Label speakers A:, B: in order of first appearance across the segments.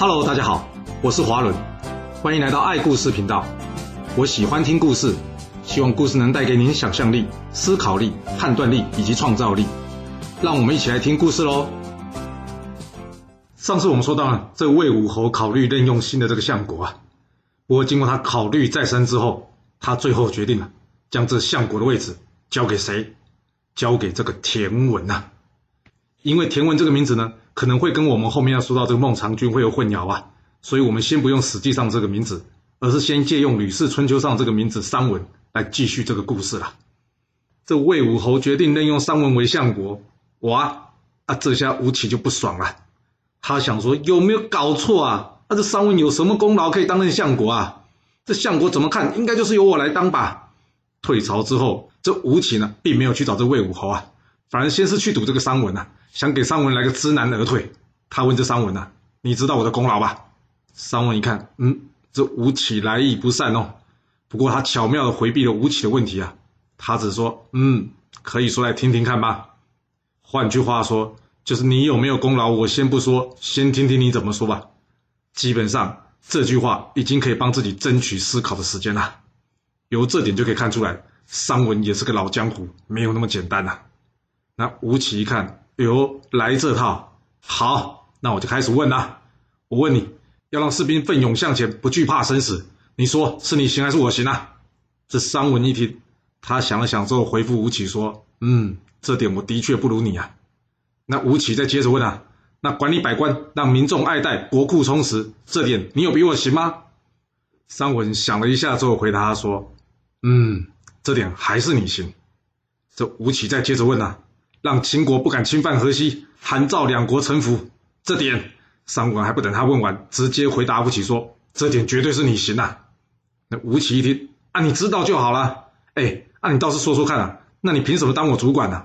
A: Hello，大家好，我是华伦，欢迎来到爱故事频道。我喜欢听故事，希望故事能带给您想象力、思考力、判断力以及创造力。让我们一起来听故事喽。上次我们说到了，这魏武侯考虑任用新的这个相国啊，不过经过他考虑再三之后，他最后决定了将这相国的位置交给谁？交给这个田文呐。因为田文这个名字呢，可能会跟我们后面要说到这个孟尝君会有混淆啊，所以我们先不用史记上这个名字，而是先借用《吕氏春秋》上这个名字商文来继续这个故事了。这魏武侯决定任用商文为相国，哇啊，这下吴起就不爽了，他想说有没有搞错啊？那、啊、这商文有什么功劳可以当任相国啊？这相国怎么看应该就是由我来当吧？退朝之后，这吴起呢并没有去找这魏武侯啊，反而先是去堵这个商文啊。想给商文来个知难而退，他问这商文啊，你知道我的功劳吧？商文一看，嗯，这吴起来意不善哦。不过他巧妙地回避了吴起的问题啊，他只说，嗯，可以说来听听看吧。换句话说，就是你有没有功劳，我先不说，先听听你怎么说吧。基本上这句话已经可以帮自己争取思考的时间了。由这点就可以看出来，商文也是个老江湖，没有那么简单呐。那吴起一看。哟，来这套，好，那我就开始问了。我问你，要让士兵奋勇向前，不惧怕生死，你说是你行还是我行啊？这商文一听，他想了想之后，回复吴起说：“嗯，这点我的确不如你啊。”那吴起再接着问啊：“那管理百官，让民众爱戴，国库充实，这点你有比我行吗？”商文想了一下之后，回答他说：“嗯，这点还是你行。”这吴起再接着问啊。让秦国不敢侵犯河西，韩赵两国臣服，这点商文还不等他问完，直接回答吴起说：“这点绝对是你行啊！”那吴起一听，啊，你知道就好了。哎，啊，你倒是说说看啊，那你凭什么当我主管呢？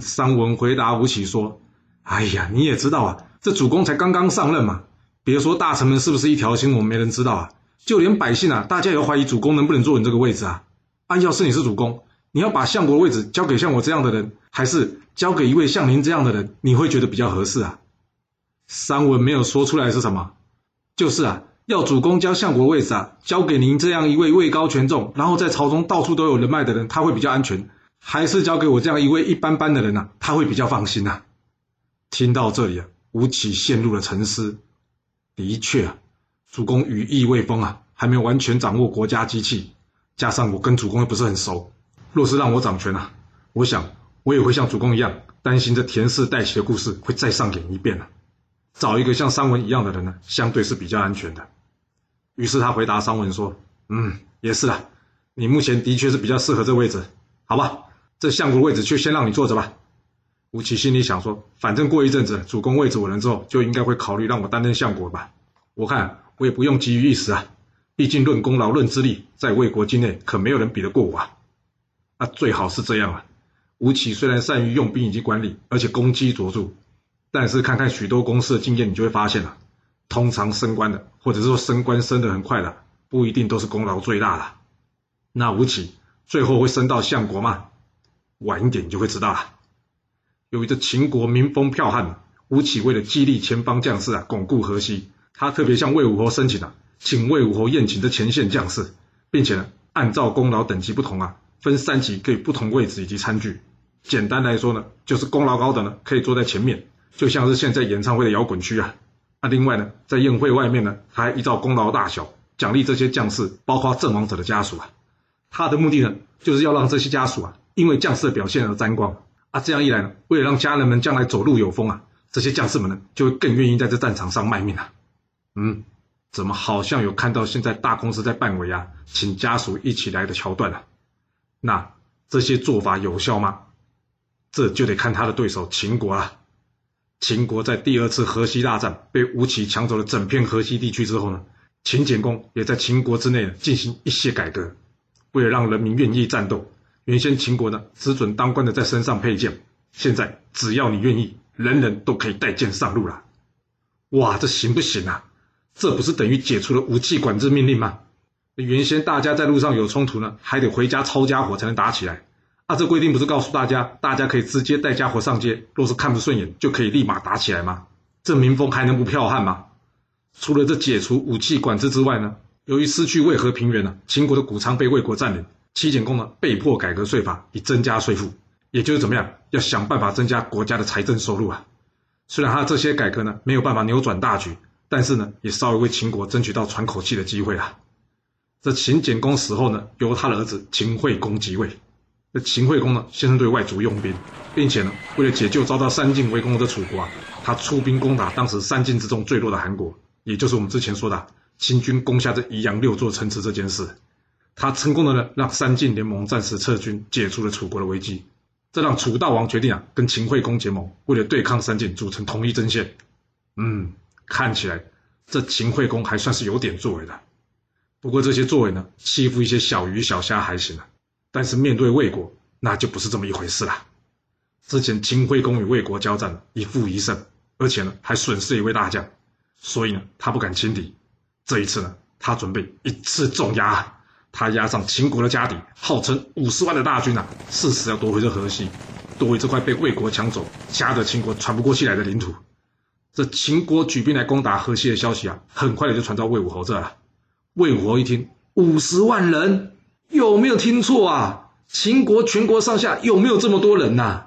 A: 商文回答吴起说：“哎呀，你也知道啊，这主公才刚刚上任嘛，别说大臣们是不是一条心，我们没人知道啊，就连百姓啊，大家也怀疑主公能不能坐稳这个位置啊。啊，要是你是主公。”你要把相国位置交给像我这样的人，还是交给一位像您这样的人？你会觉得比较合适啊？商文没有说出来是什么？就是啊，要主公将相国位置啊交给您这样一位位高权重，然后在朝中到处都有人脉的人，他会比较安全，还是交给我这样一位一般般的人呢、他会比较放心呐、啊？听到这里啊，吴起陷入了沉思。的确啊，主公羽翼未丰啊，还没有完全掌握国家机器，加上我跟主公又不是很熟。若是让我掌权啊，我想我也会像主公一样，担心这田氏代齐的故事会再上演一遍了。找一个像商文一样的人呢，相对是比较安全的。于是他回答商文说：“嗯，也是啊，你目前的确是比较适合这位置，好吧？这相国位置就先让你坐着吧。”吴起心里想说：“反正过一阵子主公位置稳了之后，就应该会考虑让我担任相国吧。我看我也不用急于一时啊，毕竟论功劳论资历，在魏国境内可没有人比得过我啊。”那最好是这样啊！吴起虽然善于用兵以及管理，而且功绩卓著，但是看看许多公司的经验，你就会发现了，通常升官的，或者是说升官升得很快的，不一定都是功劳最大的。那吴起最后会升到相国吗？晚一点你就会知道了。由于这秦国民风剽悍，吴起为了激励前方将士啊，巩固河西，他特别向魏武侯申请了，请魏武侯宴请这前线将士，并且呢，按照功劳等级不同啊。分三级，给不同位置以及餐具。简单来说呢，就是功劳高的呢，可以坐在前面，就像是现在演唱会的摇滚区啊。那另外呢，在宴会外面呢，还依照功劳大小奖励这些将士，包括阵亡者的家属啊。他的目的呢，就是要让这些家属啊，因为将士的表现而沾光啊。这样一来呢，为了让家人们将来走路有风啊，这些将士们呢，就会更愿意在这战场上卖命啊。嗯，怎么好像有看到现在大公司在办尾啊，请家属一起来的桥段啊？那这些做法有效吗？这就得看他的对手秦国了。秦国在第二次河西大战被吴起抢走了整片河西地区之后呢，秦简公也在秦国之内进行一些改革，为了让人民愿意战斗，原先秦国呢只准当官的在身上佩剑，现在只要你愿意，人人都可以带剑上路了。哇，这行不行啊？这不是等于解除了武器管制命令吗？原先大家在路上有冲突呢，还得回家抄家伙才能打起来。啊，这规定不是告诉大家，大家可以直接带家伙上街，若是看不顺眼，就可以立马打起来吗？这民风还能不剽悍吗？除了这解除武器管制之外呢，由于失去渭河平原呢，秦国的谷仓被魏国占领，齐简公呢被迫改革税法，以增加税负，也就是怎么样，要想办法增加国家的财政收入啊。虽然他这些改革呢没有办法扭转大局，但是呢也稍微为秦国争取到喘口气的机会啊。这秦简公死后呢，由他的儿子秦惠公即位。这秦惠公呢，先是对外族用兵，并且呢，为了解救遭到三晋围攻的楚国啊，他出兵攻打当时三晋之中最弱的韩国，也就是我们之前说的秦军攻下这宜阳六座城池这件事。他成功的呢，让三晋联盟暂时撤军，解除了楚国的危机。这让楚悼王决定啊，跟秦惠公结盟，为了对抗三晋，组成统一阵线。嗯，看起来这秦惠公还算是有点作为的。不过这些作为呢，欺负一些小鱼小虾还行啊，但是面对魏国，那就不是这么一回事了。之前秦惠公与魏国交战，一负一胜，而且呢还损失了一位大将，所以呢他不敢轻敌。这一次呢，他准备一次重压，他压上秦国的家底，号称五十万的大军啊，誓死要夺回这河西，夺回这块被魏国抢走、夹得秦国喘不过气来的领土。这秦国举兵来攻打河西的消息啊，很快的就传到魏武侯这了。魏武侯一听，五十万人，有没有听错啊？秦国全国上下有没有这么多人呐、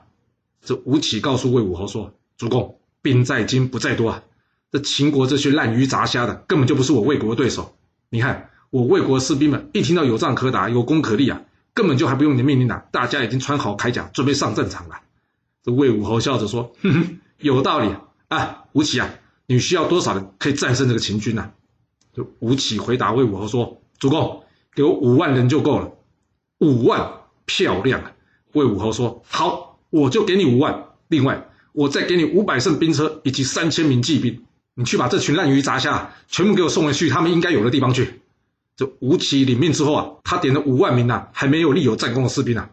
A: 这吴起告诉魏武侯说：“主公，兵在精不在多啊！这秦国这些滥鱼杂虾的，根本就不是我魏国的对手。你看，我魏国的士兵们一听到有仗可打，有功可立啊，根本就还不用你命令啊，大家已经穿好铠甲，准备上战场了。”这魏武侯笑着说：“哼哼，有道理啊！吴起啊，你需要多少人可以战胜这个秦军就？”吴起回答魏武侯说：“主公，给我五万人就够了。五万，漂亮啊。”魏武侯说：“好，我就给你五万。另外，我再给你五百乘兵车以及三千名骑兵。你去把这群烂鱼砸下全部给我送回去他们应该有的地方去。”这吴起领命之后啊，他点了五万名啊还没有立有战功的士兵啊，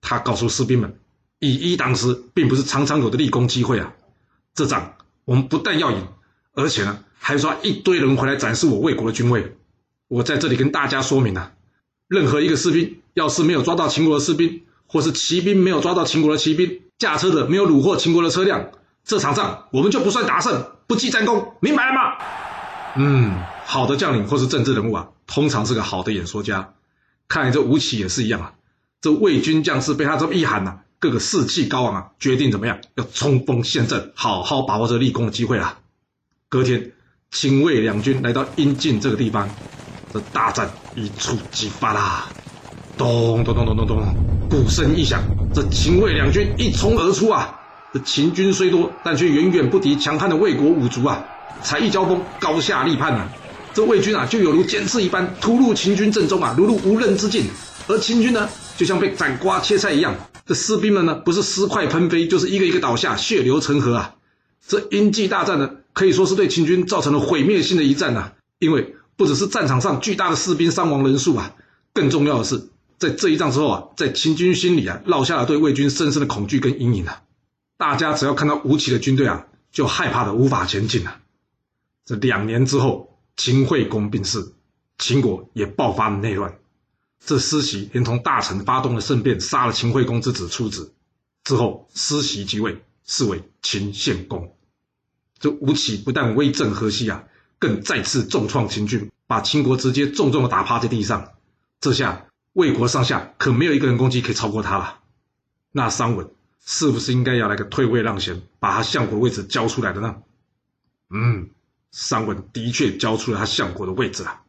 A: 他告诉士兵们：“以一当十，并不是常常有的立功机会啊。这仗我们不但要赢，而且呢。”还刷一堆人回来展示我魏国的军威，我在这里跟大家说明啊，任何一个士兵要是没有抓到秦国的士兵，或是骑兵没有抓到秦国的骑兵，驾车的没有虏获秦国的车辆，这场仗我们就不算打胜，不记战功，明白了吗？嗯，好的将领或是政治人物啊，通常是个好的演说家。看来这吴起也是一样啊，这魏军将士被他这么一喊呐、啊，个个士气高昂啊，决定怎么样，要冲锋陷阵，好好把握这立功的机会啊。隔天。秦魏两军来到阴晋这个地方，这大战一触即发啦！咚咚咚咚咚咚，鼓声一响，这秦魏两军一冲而出啊！这秦军虽多，但却远远不敌强悍的魏国五族啊！才一交锋，高下立判啊！这魏军啊，就有如尖刺一般突入秦军阵中啊，如入无人之境；而秦军呢，就像被斩瓜切菜一样，这士兵们呢，不是尸块喷飞，就是一个一个倒下，血流成河啊！这阴晋大战呢，可以说是对秦军造成了毁灭性的一战呐、因为不只是战场上巨大的士兵伤亡人数啊，更重要的是，在这一仗之后啊，在秦军心里啊，落下了对魏军深深的恐惧跟阴影啊。大家只要看到吴起的军队啊，就害怕的无法前进了、啊。这两年之后，秦惠公病逝，秦国也爆发了内乱。这师袭连同大臣发动了政变，杀了秦惠公之子出子。之后，师奚即位，是为秦献公。这吴起不但威震河西啊，更再次重创秦军，把秦国直接重重的打趴在地上。这下魏国上下可没有一个人攻击可以超过他了。那商稳是不是应该要来个退位让贤，把他相国的位置交出来的呢？嗯，商稳的确交出了他相国的位置了。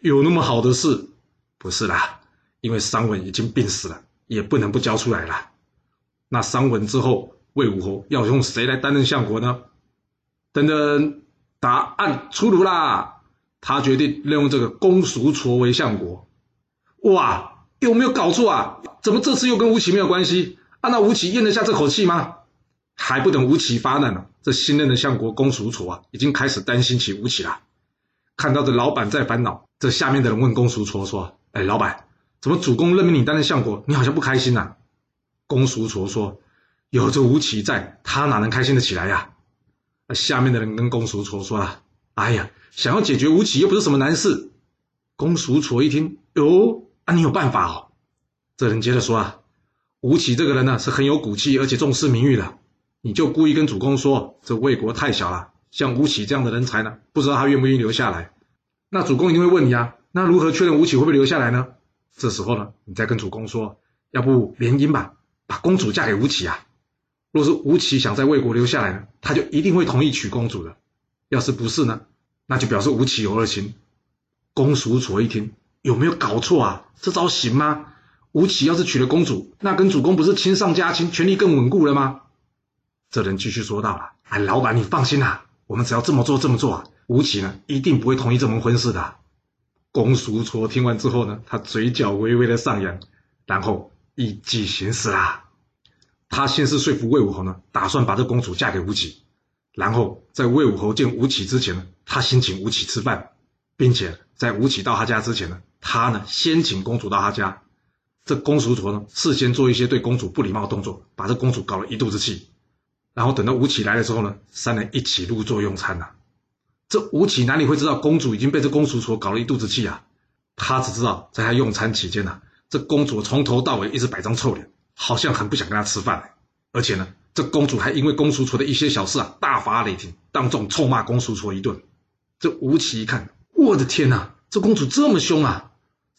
A: 有那么好的事？不是啦，因为商稳已经病死了，也不能不交出来了。那商稳之后，魏武侯要用谁来担任相国呢？等等，答案出炉啦！他决定任用这个公叔痤为相国。哇，有没有搞错啊？怎么这次又跟吴起没有关系？啊，那吴起咽得下这口气吗？还不等吴起发难呢，这新任的相国公叔痤啊，已经开始担心起吴起了。看到这老板在烦恼，这下面的人问公叔痤说：“哎，老板，怎么主公任命你担任相国，你好像不开心呐？”公叔痤说：“有这吴起在，他哪能开心得起来呀？”下面的人跟公叔痤说啊：“哎呀，想要解决吴起又不是什么难事。”公叔痤一听，哟，啊，你有办法哦。这人接着说啊：“吴起这个人呢，是很有骨气，而且重视名誉的。你就故意跟主公说，这魏国太小了，像吴起这样的人才呢，不知道他愿不愿意留下来。那主公一定会问你啊，那如何确认吴起会不会留下来呢？这时候呢，你再跟主公说，要不联姻吧，把公主嫁给吴起啊。若是吴起想在魏国留下来呢，他就一定会同意娶公主的。要是不是呢，那就表示吴起有二心。公叔痤一听，有没有搞错啊？这招行吗？吴起要是娶了公主，那跟主公不是亲上加亲，权力更稳固了吗？这人继续说道了：“哎，老板，你放心啦，我们只要这么做，这么做啊，吴起呢一定不会同意这门婚事的。”公叔痤听完之后呢，他嘴角微微的上扬，然后意计行事啦。他先是说服魏武侯呢，打算把这公主嫁给吴起，然后在魏武侯见吴起之前呢，他先请吴起吃饭，并且在吴起到他家之前呢，他呢先请公主到他家。这公叔痤呢，事先做一些对公主不礼貌的动作，把这公主搞了一肚子气。然后等到吴起来的时候呢，三人一起入座用餐呐、这吴起哪里会知道公主已经被这公叔痤搞了一肚子气啊？他只知道在他用餐期间呐、啊，这公主从头到尾一直摆张臭脸，好像很不想跟他吃饭。而且呢，这公主还因为公叔痤的一些小事啊，大发雷霆，当众臭骂公叔痤一顿。这吴起一看，我的天哪，这公主这么凶啊！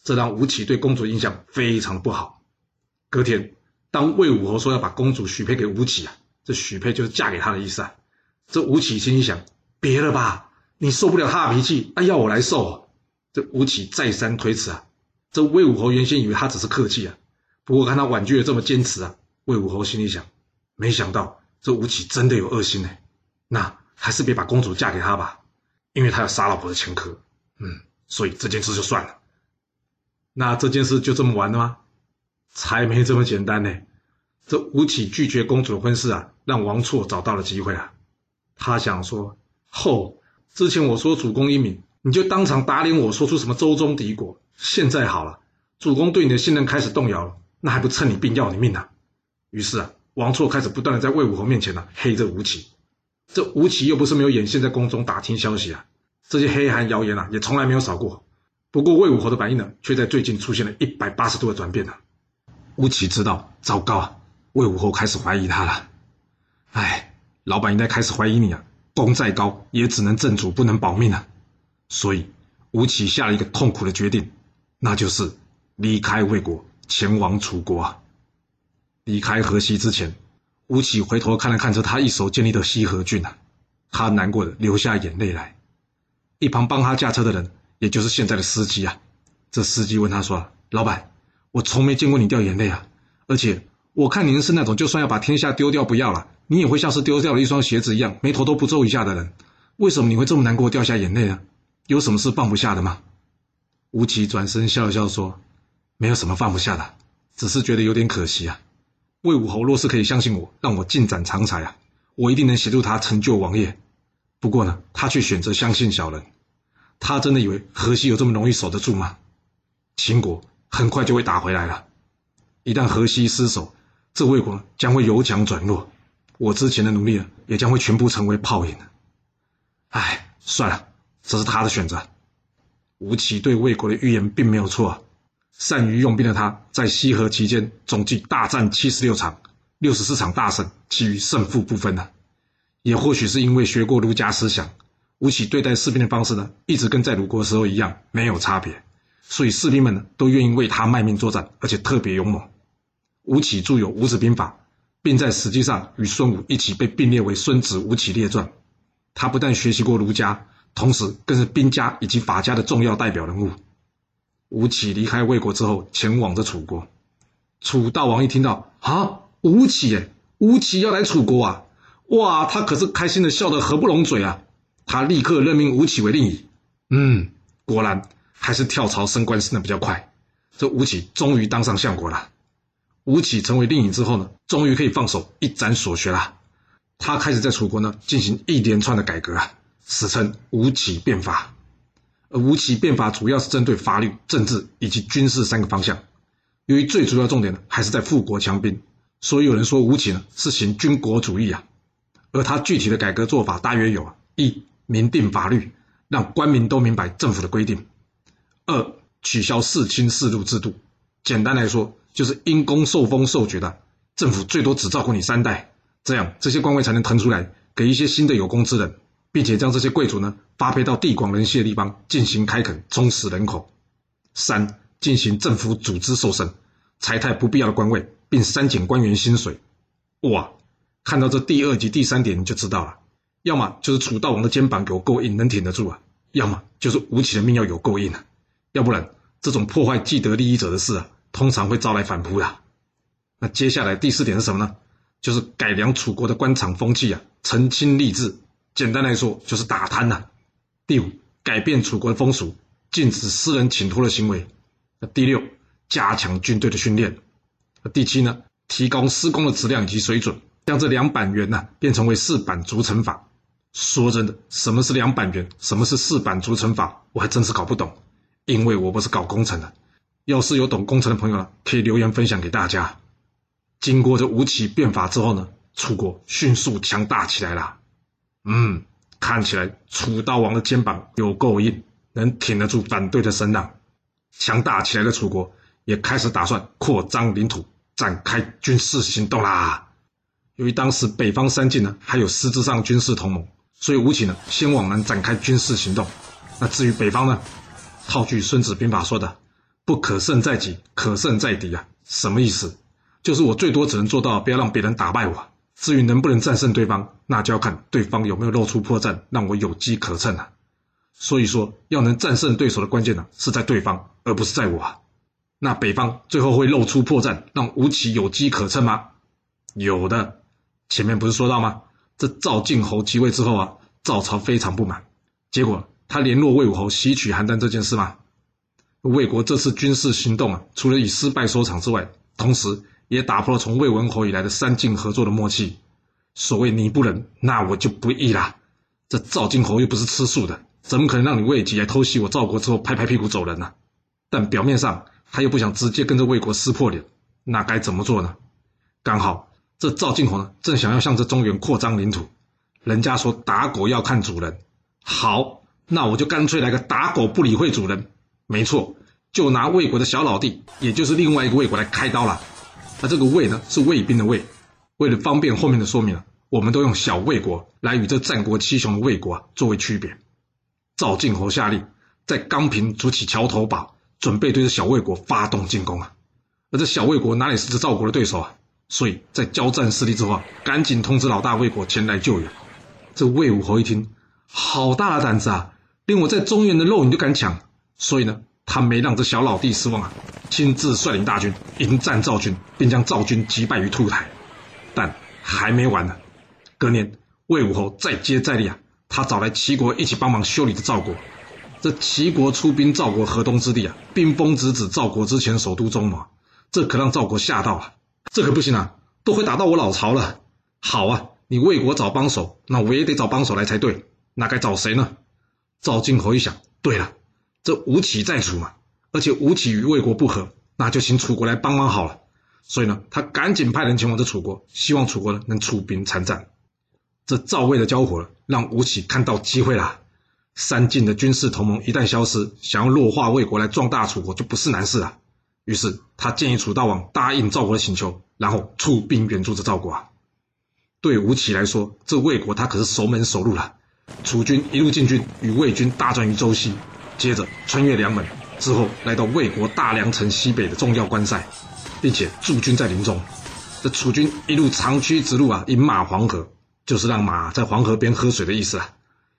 A: 这让吴起对公主印象非常不好。隔天，当魏武侯说要把公主许配给吴起啊。这许配就是嫁给他的意思啊！这吴起心里想：别了吧，你受不了他的脾气，那要我来受。这吴起再三推辞啊！这魏武侯原先以为他只是客气啊，不过看他婉拒的这么坚持啊，魏武侯心里想：没想到这吴起真的有恶心呢。那还是别把公主嫁给他吧，因为他有杀老婆的前科。嗯，所以这件事就算了。那这件事就这么完了吗？才没这么简单呢。这吴起拒绝公主的婚事啊，让王错找到了机会啊。他想说：“后之前我说主公英明，你就当场打脸我说出什么周中敌国。现在好了，主公对你的信任开始动摇了，那还不趁你病要你命啊？”于是啊，王错开始不断的在魏武侯面前呢、黑着吴起。这吴起又不是没有眼线在宫中打听消息啊，这些黑函谣言啊也从来没有少过。不过魏武侯的反应呢，却在最近出现了一百八十度的转变呢、吴起知道，糟糕啊！魏武侯开始怀疑他了，哎，老板应该开始怀疑你啊！功再高，也只能镇主，不能保命啊！所以吴起下了一个痛苦的决定，那就是离开魏国，前往楚国啊！离开河西之前，吴起回头看了看着他一手建立的西河郡啊，他难过的流下眼泪来。一旁帮他驾车的人，也就是现在的司机啊，这司机问他说：“老板，我从没见过你掉眼泪啊，而且……”我看您是那种就算要把天下丢掉不要了，你也会像是丢掉了一双鞋子一样，眉头都不皱一下的人。为什么你会这么难过，掉下眼泪呢？有什么事放不下的吗？吴起转身笑了笑说：“没有什么放不下的，只是觉得有点可惜啊。魏武侯若是可以相信我，让我进展长才啊，我一定能协助他成就王业。不过呢，他却选择相信小人。他真的以为河西有这么容易守得住吗？秦国很快就会打回来了，一旦河西失守。”这魏国将会由强转弱，我之前的努力也将会全部成为泡影。唉，算了，这是他的选择。吴起对魏国的预言并没有错，善于用兵的他，在西河期间总计大战七十六场，六十四场大胜，其余胜负不分呢。也或许是因为学过儒家思想，吴起对待士兵的方式呢，一直跟在鲁国时候一样，没有差别，所以士兵们呢，都愿意为他卖命作战，而且特别勇猛。吴起著有《吴子兵法》，并在史记上与孙武一起被并列为《孙子吴起列传》。他不但学习过儒家，同时更是兵家以及法家的重要代表人物。吴起离开魏国之后，前往着楚国。楚大王一听到啊，吴起耶，吴起要来楚国啊，哇，他可是开心的笑得合不拢嘴啊。他立刻任命吴起为令尹。嗯，果然还是跳槽升官升的比较快。这吴起终于当上相国了。吴起成为令尹之后呢，终于可以放手一展所学了。他开始在楚国呢进行一连串的改革啊，史称吴起变法。而吴起变法主要是针对法律、政治以及军事三个方向。由于最主要重点呢还是在富国强兵，所以有人说吴起呢是行军国主义啊。而他具体的改革做法大约有：一、明定法律，让官民都明白政府的规定；二、取消世卿世禄制度。简单来说，就是因公受封受爵的，政府最多只照顾你三代，这样这些官位才能腾出来给一些新的有功之人，并且将这些贵族呢发配到地广人稀的地方进行开垦，充实人口；三、进行政府组织瘦身，裁汰不必要的官位，并删减官员薪水。哇，看到这第二及第三点你就知道了，要么就是楚悼王的肩膀有够硬，能挺得住啊；要么就是吴起的命要有够硬啊，要不然这种破坏既得利益者的事啊，通常会招来反扑的。那接下来第四点是什么呢？就是改良楚国的官场风气啊，澄清吏治。简单来说，就是打贪呐、第五，改变楚国的风俗，禁止私人请托的行为。第六，加强军队的训练。第七呢，提高施工的质量以及水准，将这两板垣呢变成为四板筑城法。说真的，什么是两板垣，什么是四板筑城法，我还真是搞不懂，因为我不是搞工程的。要是有懂工程的朋友呢，可以留言分享给大家。经过这吴起变法之后呢，楚国迅速强大起来了。嗯，看起来楚悼王的肩膀有够硬，能挺得住反对的声浪。强大起来的楚国也开始打算扩张领土，展开军事行动啦。由于当时北方三晋呢还有实质上军事同盟，所以吴起呢先往南展开军事行动。那至于北方呢，套句《孙子兵法》说的“不可胜在己，可胜在敌”啊，什么意思？就是我最多只能做到不要让别人打败我。至于能不能战胜对方，那就要看对方有没有露出破绽，让我有机可乘啊。所以说，要能战胜对手的关键呢，是在对方，而不是在我啊。那北方最后会露出破绽，让吴起有机可乘吗？有的。前面不是说到吗？这赵静侯即位之后啊，赵朝非常不满，结果他联络魏武侯袭取邯郸这件事嘛。魏国这次军事行动啊，除了以失败收场之外，同时。也打破了从魏文侯以来的三晋合作的默契。所谓你不仁，那我就不义啦。这赵静侯又不是吃素的，怎么可能让你魏急来偷袭我赵国之后拍拍屁股走人呢？但表面上他又不想直接跟着魏国撕破脸，那该怎么做呢？刚好这赵静侯呢，正想要向这中原扩张领土。人家说打狗要看主人，好，那我就干脆来个打狗不理会主人。没错，就拿魏国的小老弟，也就是另外一个魏国来开刀了。那这个魏呢，是魏兵的魏。为了方便后面的说明，我们都用小魏国来与这战国七雄的魏国啊作为区别。赵静侯下令在钢平筑起桥头堡，准备对着小魏国发动进攻啊。而这小魏国哪里是这赵国的对手啊？所以在交战失利之后啊，赶紧通知老大魏国前来救援。这魏武侯一听，好大的胆子啊，连我在中原的肉你都敢抢，所以呢。他没让这小老弟失望啊，亲自率领大军迎战赵军，并将赵军击败于兔台。但还没完呢，隔年魏武侯再接再厉啊，他找来齐国一起帮忙修理的赵国。这齐国出兵赵国河东之地啊，兵锋直指赵国之前首都中牟，这可让赵国吓到了。这可不行啊，都会打到我老巢了。好啊，你魏国找帮手，那我也得找帮手来才对。那该找谁呢？赵静侯一想，对了。这吴起在楚嘛，而且吴起与魏国不和，那就请楚国来帮忙好了。所以呢，他赶紧派人前往这楚国，希望楚国呢能出兵参战。这赵魏的交火让吴起看到机会了。三晋的军事同盟一旦消失，想要弱化魏国来壮大楚国就不是难事了。于是他建议楚悼王答应赵国的请求，然后出兵援助这赵国啊。对吴起来说，这魏国他可是守门守路了。楚军一路进军，与魏军大战于周西。接着穿越梁门之后，来到魏国大梁城西北的重要关塞，并且驻军在林中。这楚军一路长驱直入啊，饮马黄河，就是让马在黄河边喝水的意思啊。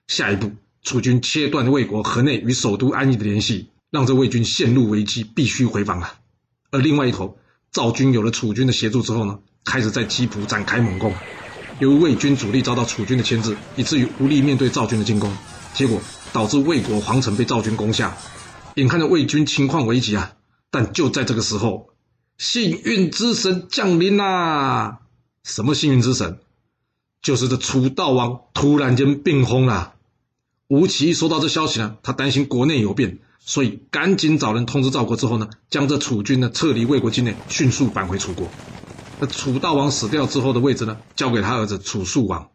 A: 下一步，楚军切断魏国河内与首都安邑的联系，让这魏军陷入危机，必须回防啊。而另外一头，赵军有了楚军的协助之后呢，开始在基辅展开猛攻。由于魏军主力遭到楚军的牵制，以至于无力面对赵军的进攻，结果。导致魏国皇城被赵军攻下，眼看着魏军情况危急啊！但就在这个时候，幸运之神降临啦！什么幸运之神？就是这楚悼王突然间病疯了。吴起一收到这消息呢，他担心国内有变，所以赶紧找人通知赵国之后呢，将这楚军呢撤离魏国境内，迅速返回楚国。那楚悼王死掉之后的位置呢，交给他儿子楚肃王。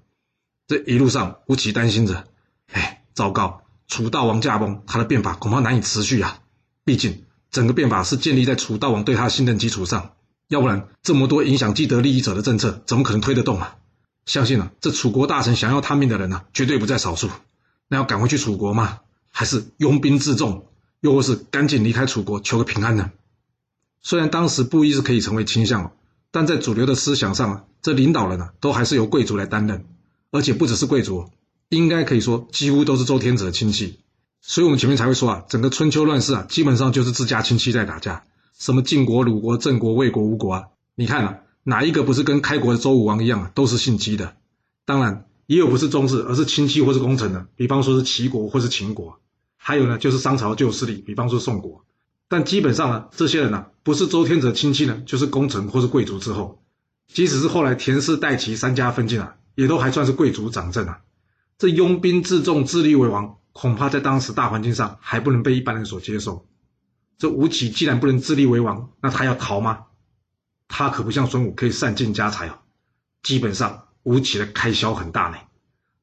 A: 这一路上，吴起担心着，哎，糟糕！楚悼王驾崩，他的变法恐怕难以持续啊！毕竟整个变法是建立在楚悼王对他的信任基础上，要不然这么多影响既得利益者的政策，怎么可能推得动啊？相信啊，这楚国大臣想要他命的人呢、绝对不在少数。那要赶回去楚国吗？还是拥兵自重，又或是赶紧离开楚国求个平安呢？虽然当时布衣是可以成为卿相，但在主流的思想上啊，这领导人呢、都还是由贵族来担任，而且不只是贵族，应该可以说几乎都是周天子的亲戚。所以我们前面才会说啊，整个春秋乱世啊，基本上就是自家亲戚在打架，什么晋国、鲁国、郑国、魏国、吴国啊，你看啊，哪一个不是跟开国的周武王一样啊，都是姓姬的？当然，也有不是宗室，而是亲戚或是功臣的，比方说是齐国或是秦国，还有呢，就是商朝旧势力，比方说宋国。但基本上呢，这些人呢、啊，不是周天子的亲戚呢，就是功臣或是贵族之后。即使是后来田氏、代齐三家分晋啊，也都还算是贵族掌政啊。这拥兵自重、自立为王。恐怕在当时大环境上还不能被一般人所接受。这吴起既然不能自立为王，那他要逃吗？他可不像孙武可以散尽家财哦。基本上吴起的开销很大呢，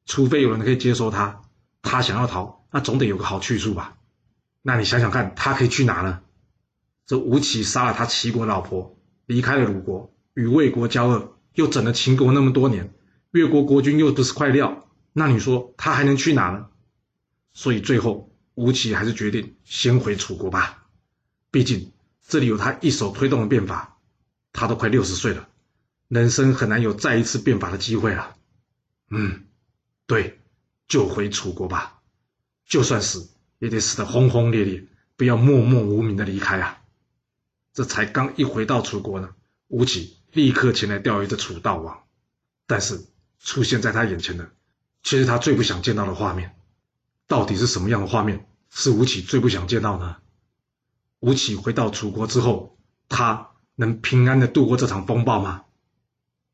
A: 除非有人可以接收他，他想要逃，那总得有个好去处吧？那你想想看，他可以去哪呢？这吴起杀了他齐国老婆，离开了鲁国，与魏国交恶，又整了秦国那么多年，越国国君又不是块料，那你说他还能去哪呢？所以最后，吴起还是决定先回楚国吧。毕竟这里有他一手推动的变法，他都快六十岁了，人生很难有再一次变法的机会了。嗯，对，就回楚国吧。就算死，也得死得轰轰烈烈，不要默默无名的离开啊。这才刚一回到楚国呢，吴起立刻前来钓鱼的楚悼王。但是出现在他眼前的，其实他最不想见到的画面。到底是什么样的画面是吴起最不想见到呢？吴起回到楚国之后，他能平安的度过这场风暴吗？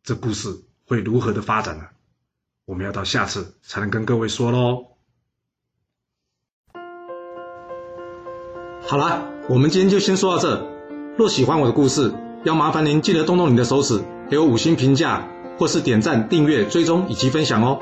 A: 这故事会如何的发展呢？我们要到下次才能跟各位说喽。好了，我们今天就先说到这。若喜欢我的故事，要麻烦您记得动动你的手指，给我五星评价，或是点赞、订阅、追踪以及分享哦。